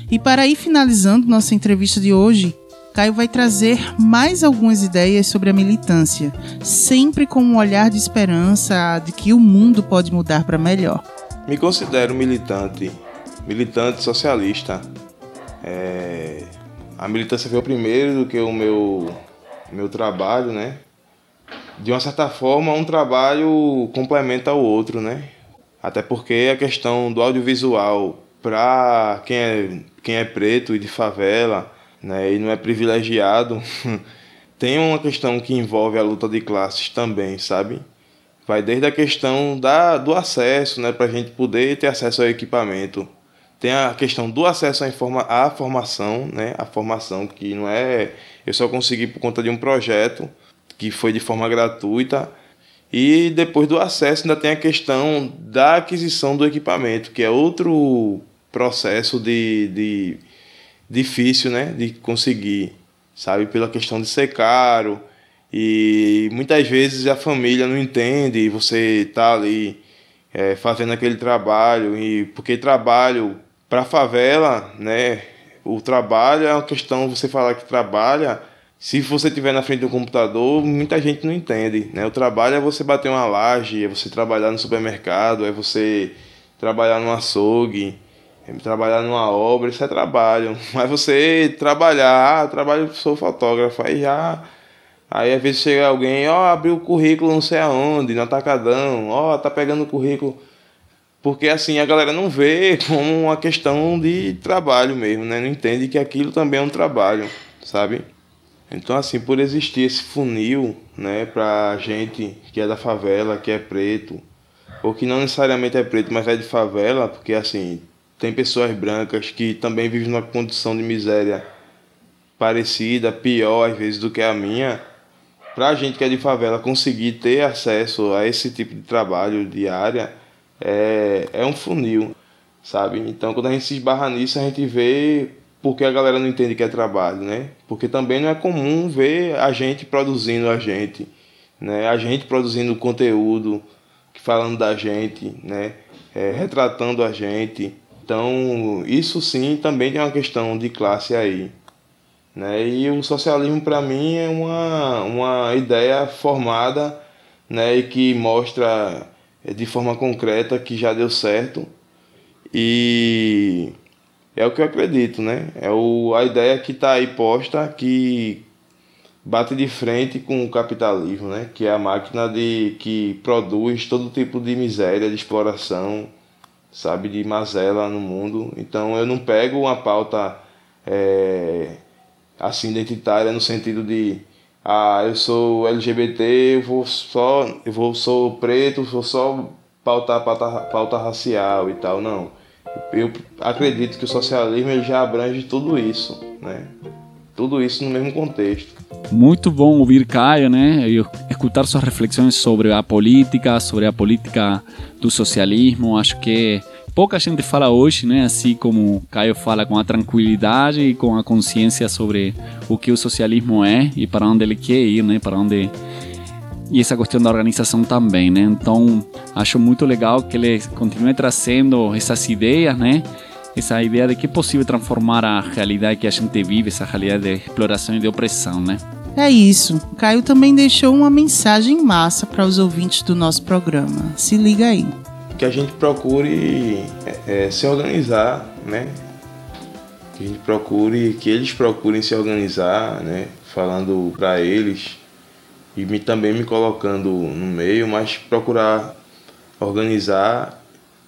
E para ir finalizando nossa entrevista de hoje, Caio vai trazer mais algumas ideias sobre a militância, sempre com um olhar de esperança de que o mundo pode mudar para melhor. Me considero militante, militante socialista. É, a militância veio primeiro do que o meu, meu trabalho, né? De uma certa forma, um trabalho complementa o outro, né? Até porque a questão do audiovisual para quem é, quem é preto e de favela, né, e não é privilegiado, tem uma questão que envolve a luta de classes também, sabe? Vai desde a questão da, do acesso, né, para a gente poder ter acesso ao equipamento. Tem a questão do acesso à, informa, à formação, né, a formação que não é. Eu só consegui por conta de um projeto que foi de forma gratuita. E depois do acesso ainda tem a questão da aquisição do equipamento, que é outro processo de, de difícil, né, de conseguir, sabe, pela questão de ser caro. E muitas vezes a família não entende, você tá ali é, fazendo aquele trabalho. E porque trabalho para favela, né, o trabalho é uma questão você falar que trabalha se você estiver na frente do computador, muita gente não entende. Né? O trabalho é você bater uma laje, é você trabalhar no supermercado, é você trabalhar no açougue, trabalhar numa obra, isso é trabalho. Mas você trabalhar, ah, trabalho, sou fotógrafo, aí já. Aí às vezes chega alguém, ó, oh, abriu o currículo não sei aonde, no atacadão, ó, oh, tá pegando o currículo. Porque assim a galera não vê como uma questão de trabalho mesmo, né? Não entende que aquilo também é um trabalho, sabe? Então assim, por existir esse funil, né, pra gente que é da favela, que é preto, ou que não necessariamente é preto, mas é de favela, porque assim, tem pessoas brancas que também vivem numa condição de miséria parecida, pior às vezes do que a minha. Para a gente que é de favela conseguir ter acesso a esse tipo de trabalho diária é, é um funil, sabe? Então quando a gente se esbarra nisso, a gente vê porque a galera não entende que é trabalho, né? Porque também não é comum ver a gente produzindo a gente, né? A gente produzindo conteúdo, falando da gente, né? É, retratando a gente. Então, isso sim também tem uma questão de classe aí. Né? E o socialismo, para mim, é uma, uma ideia formada né? e que mostra é, de forma concreta que já deu certo. E é o que eu acredito, né? É o, a ideia que está aí posta que bate de frente com o capitalismo, né? Que é a máquina de que produz todo tipo de miséria, de exploração, sabe, de mazela no mundo. Então eu não pego uma pauta é, assim identitária no sentido de ah, eu sou LGBT, eu vou só, eu vou sou preto, vou só pautar pauta, pauta racial e tal, não. Eu acredito que o socialismo já abrange tudo isso, né? Tudo isso no mesmo contexto. Muito bom ouvir Caio, né? E escutar suas reflexões sobre a política, sobre a política do socialismo. Acho que pouca gente fala hoje, né? Assim como Caio fala com a tranquilidade e com a consciência sobre o que o socialismo é e para onde ele quer ir, né? Para onde e essa questão da organização também, né? Então acho muito legal que ele continue trazendo essas ideias, né? Essa ideia de que é possível transformar a realidade que a gente vive, essa realidade de exploração e de opressão, né? É isso. Caio também deixou uma mensagem massa para os ouvintes do nosso programa. Se liga aí. Que a gente procure é, é, se organizar, né? Que a gente procure, que eles procurem se organizar, né? Falando para eles e me, também me colocando no meio, mas procurar organizar,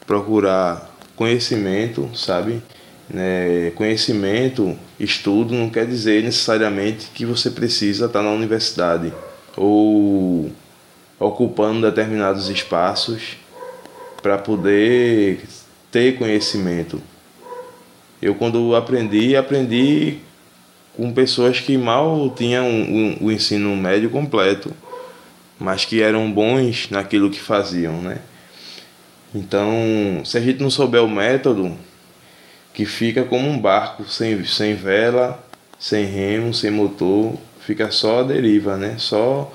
procurar conhecimento, sabe? né, conhecimento, estudo, não quer dizer necessariamente que você precisa estar na universidade ou ocupando determinados espaços para poder ter conhecimento. Eu, quando aprendi, aprendi com pessoas que mal tinham o ensino médio completo, mas que eram bons naquilo que faziam, né? Então, se a gente não souber o método, que fica como um barco sem, sem vela, sem remo, sem motor, fica só a deriva, né? Só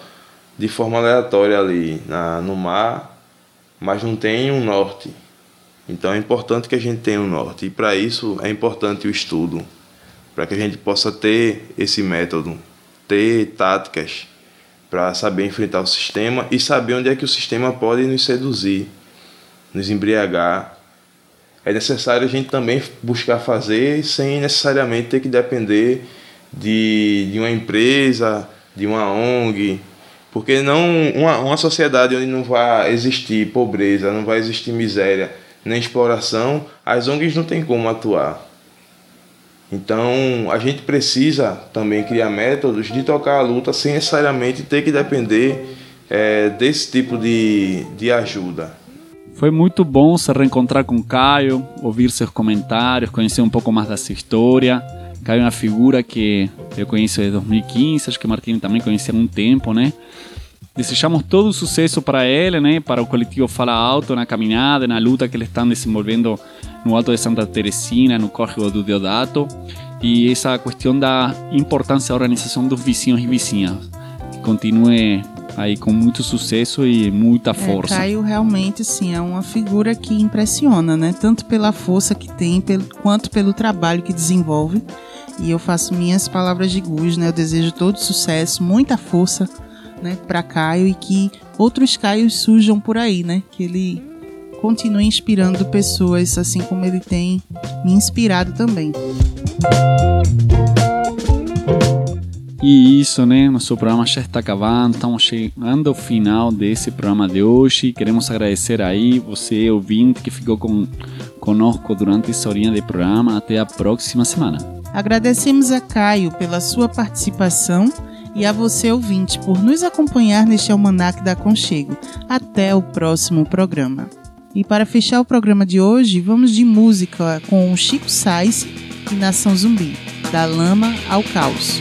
de forma aleatória ali na, no mar, mas não tem um norte. Então é importante que a gente tenha um norte e para isso é importante o estudo, para que a gente possa ter esse método, ter táticas para saber enfrentar o sistema e saber onde é que o sistema pode nos seduzir, nos embriagar. É necessário a gente também buscar fazer sem necessariamente ter que depender de, de uma empresa, de uma ONG, porque não uma, uma sociedade onde não vai existir pobreza, não vai existir miséria, nem exploração, as ONGs não têm como atuar. Então, a gente precisa também criar métodos de tocar a luta sem necessariamente ter que depender é, desse tipo de, de ajuda. Foi muito bom se reencontrar com Caio, ouvir seus comentários, conhecer um pouco mais da sua história. Caio é uma figura que eu conheço desde 2015, acho que o Martinho também conhecia há um tempo, né? Desejamos todo o sucesso para ele, né? Para o coletivo Fala Alto na caminhada, na luta que eles estão desenvolvendo no Alto de Santa Teresina, no córrego do Deodato. E essa questão da importância da organização dos vizinhos e vizinhas. Que continue aí com muito sucesso e muita força. É, Caio realmente sim é uma figura que impressiona, né? Tanto pela força que tem, pelo, quanto pelo trabalho que desenvolve. E eu faço minhas palavras de Gus, né? Eu desejo todo sucesso, muita força, né, para Caio e que outros Caios surjam por aí, né? Que ele continue inspirando pessoas assim como ele tem me inspirado também. E isso, né? Nosso programa já está acabando, estamos chegando ao final desse programa de hoje. Queremos agradecer aí você, ouvinte, que ficou com, conosco durante essa horinha de programa. Até a próxima semana. Agradecemos a Caio pela sua participação e a você, ouvinte, por nos acompanhar neste Almanac da Conchego. Até o próximo programa. E para fechar o programa de hoje, vamos de música com Chico Sainz e Nação Zumbi, da lama ao caos.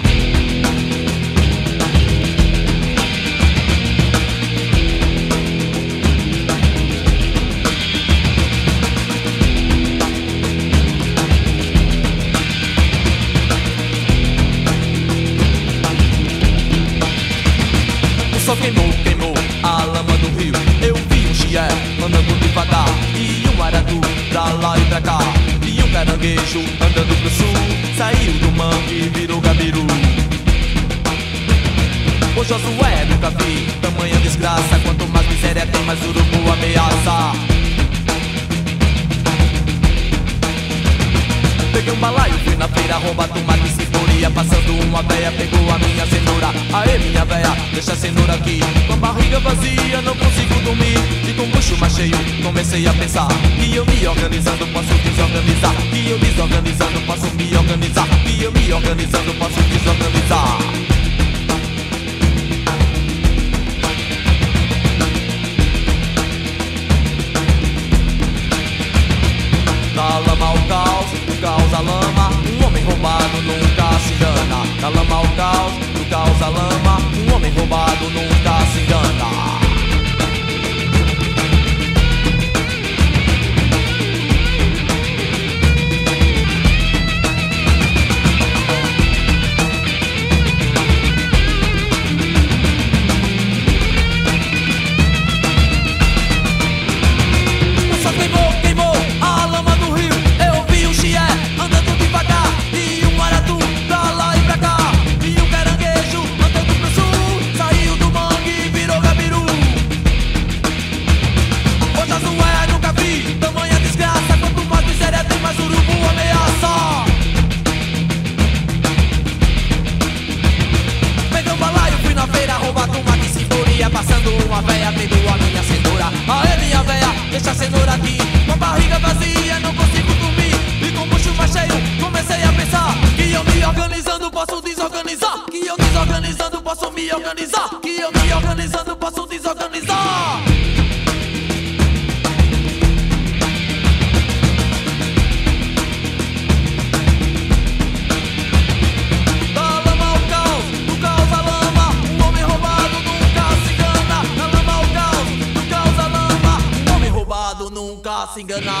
O sol queimou, queimou a lama do rio. Eu vi um chié andando devagar. E um aratu pra lá e pra cá. E um caranguejo andando pro sul. Saiu do mangue e virou gabiru. Ô Josué, nunca vi tamanha desgraça. Quanto mais miséria tem, mais urubu ameaça. Peguei um fui na feira roubar tomate e ceboria Passando uma véia, pegou a minha cenoura. Aê minha véia, deixa a cenoura aqui. Com a barriga vazia, não consigo dormir. E com o bucho mais cheio, comecei a pensar Que eu me organizando, posso desorganizar. Que eu desorganizando, posso me organizar. Que eu me organizando, posso desorganizar. Da lama ao caos, do caos à lama homem roubado nunca se engana. Da lama ao caos, do caos à lama Um homem roubado nunca se engana se